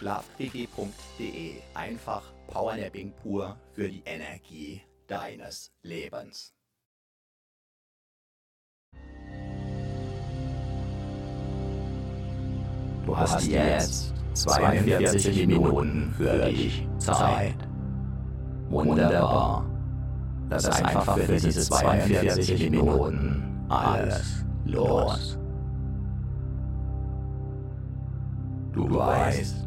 Schlafquickie.de. Einfach Powernapping pur für die Energie deines Lebens. Du hast jetzt 42 Minuten für dich Zeit. Wunderbar. Lass einfach für diese 42 Minuten alles los. Du weißt,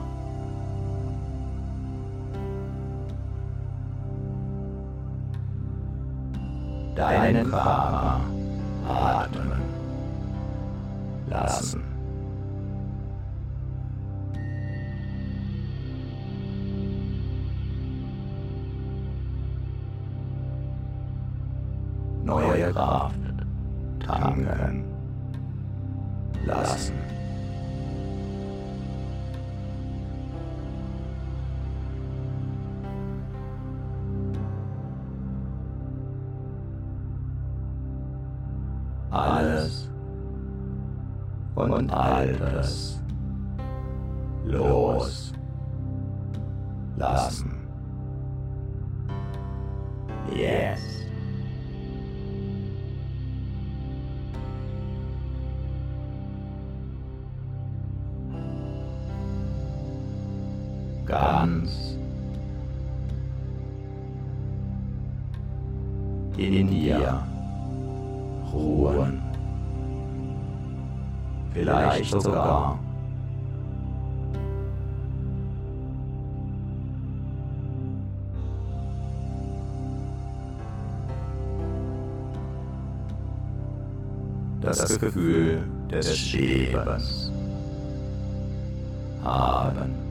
deinen Körper atmen lassen. Neue Kraft sogar das Gefühl des Lebens haben.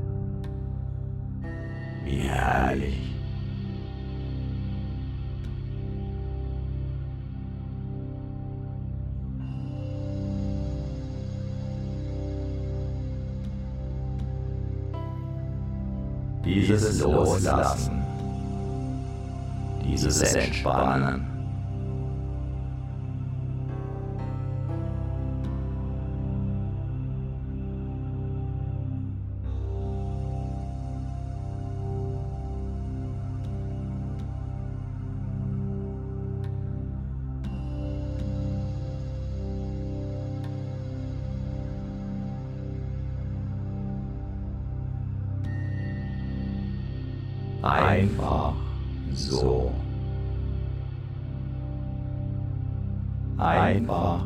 Wie herrlich. Dieses Loslassen, dieses Entspannen. Einfach so. Einfach.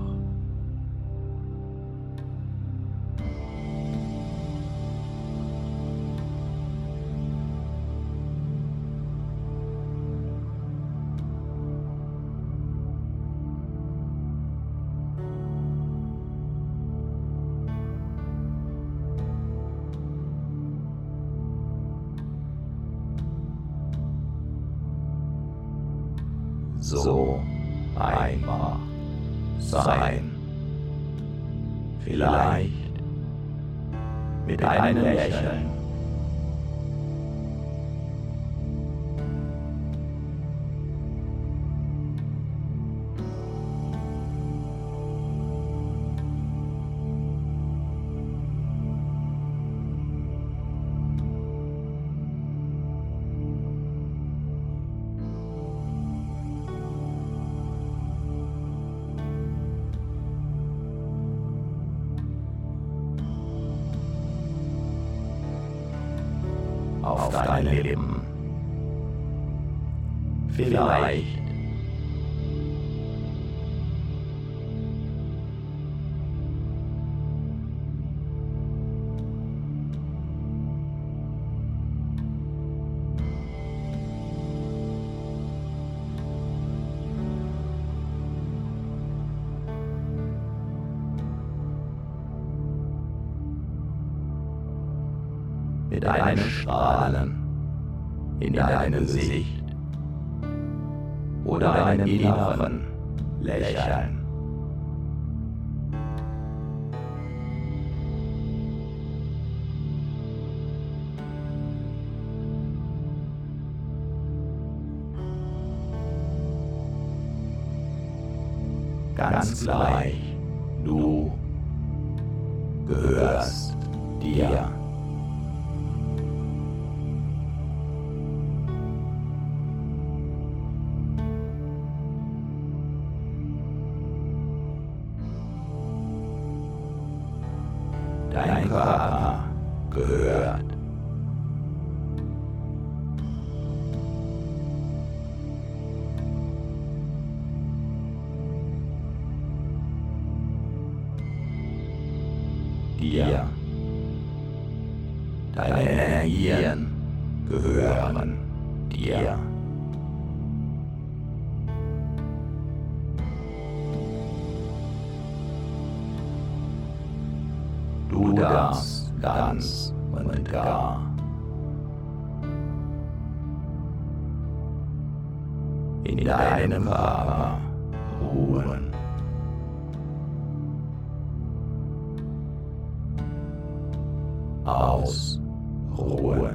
Mit einem Strahlen in deinem Gesicht oder einem inneren Lächeln. Ganz gleich, gehören dir. Du darfst ganz und gar in deinem Körper ruhen. Ausruhen.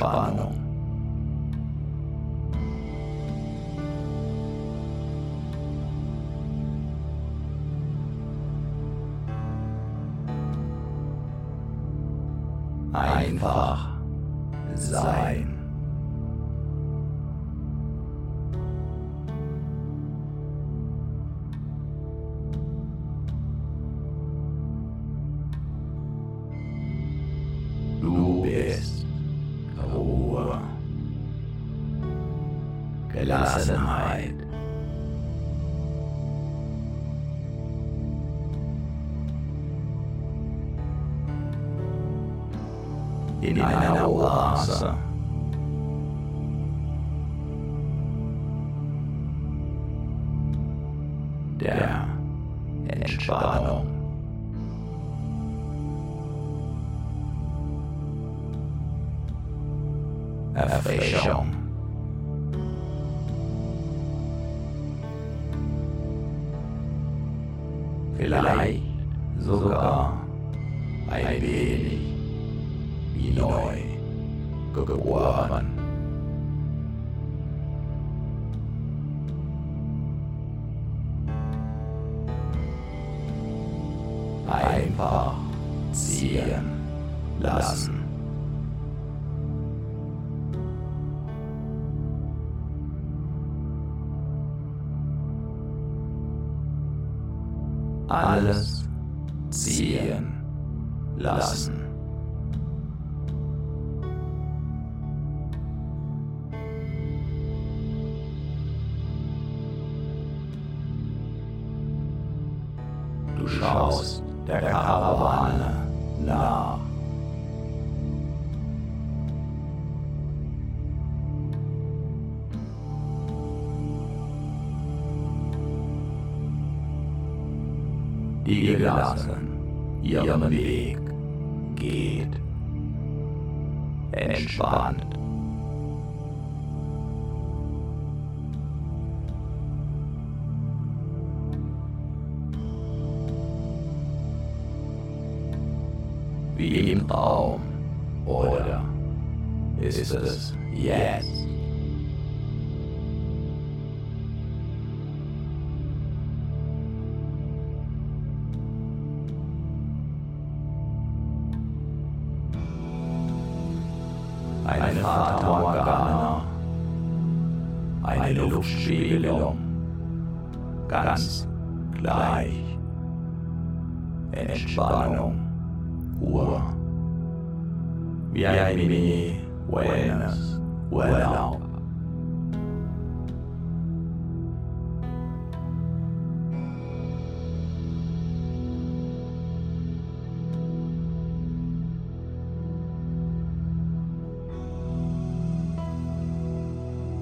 Entspannung. Einfach sein. Ziehen lassen. Alles ziehen lassen. Ganz gleich. Entspannung, Ruhe, wie ein Mini-Wellness, Urlaub.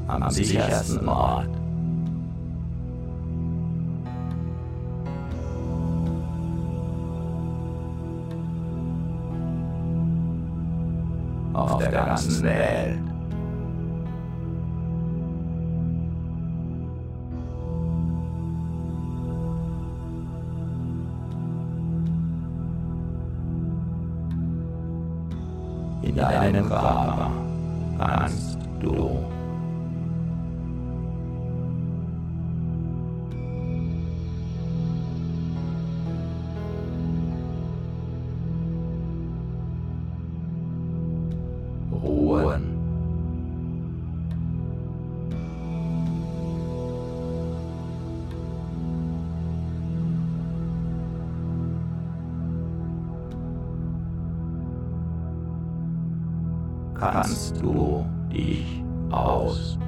am sichersten Ort. Auf der ganzen Welt. In deinem Körper dich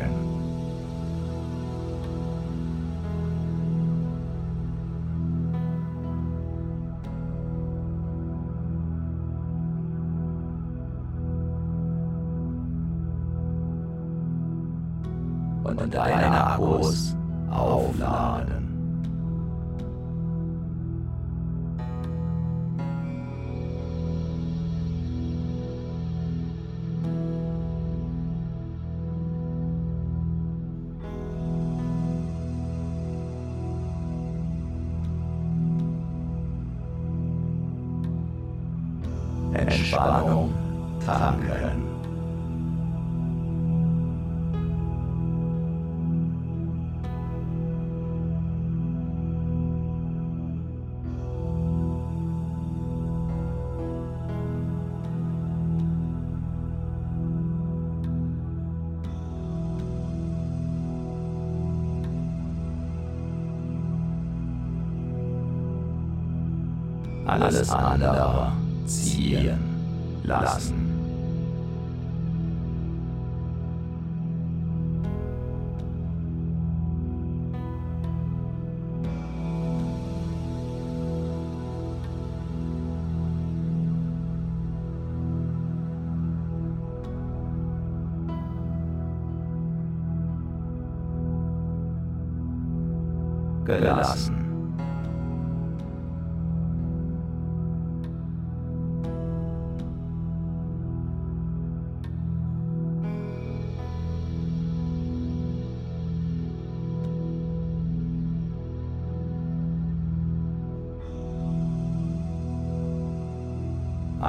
Aufladen. Alles andere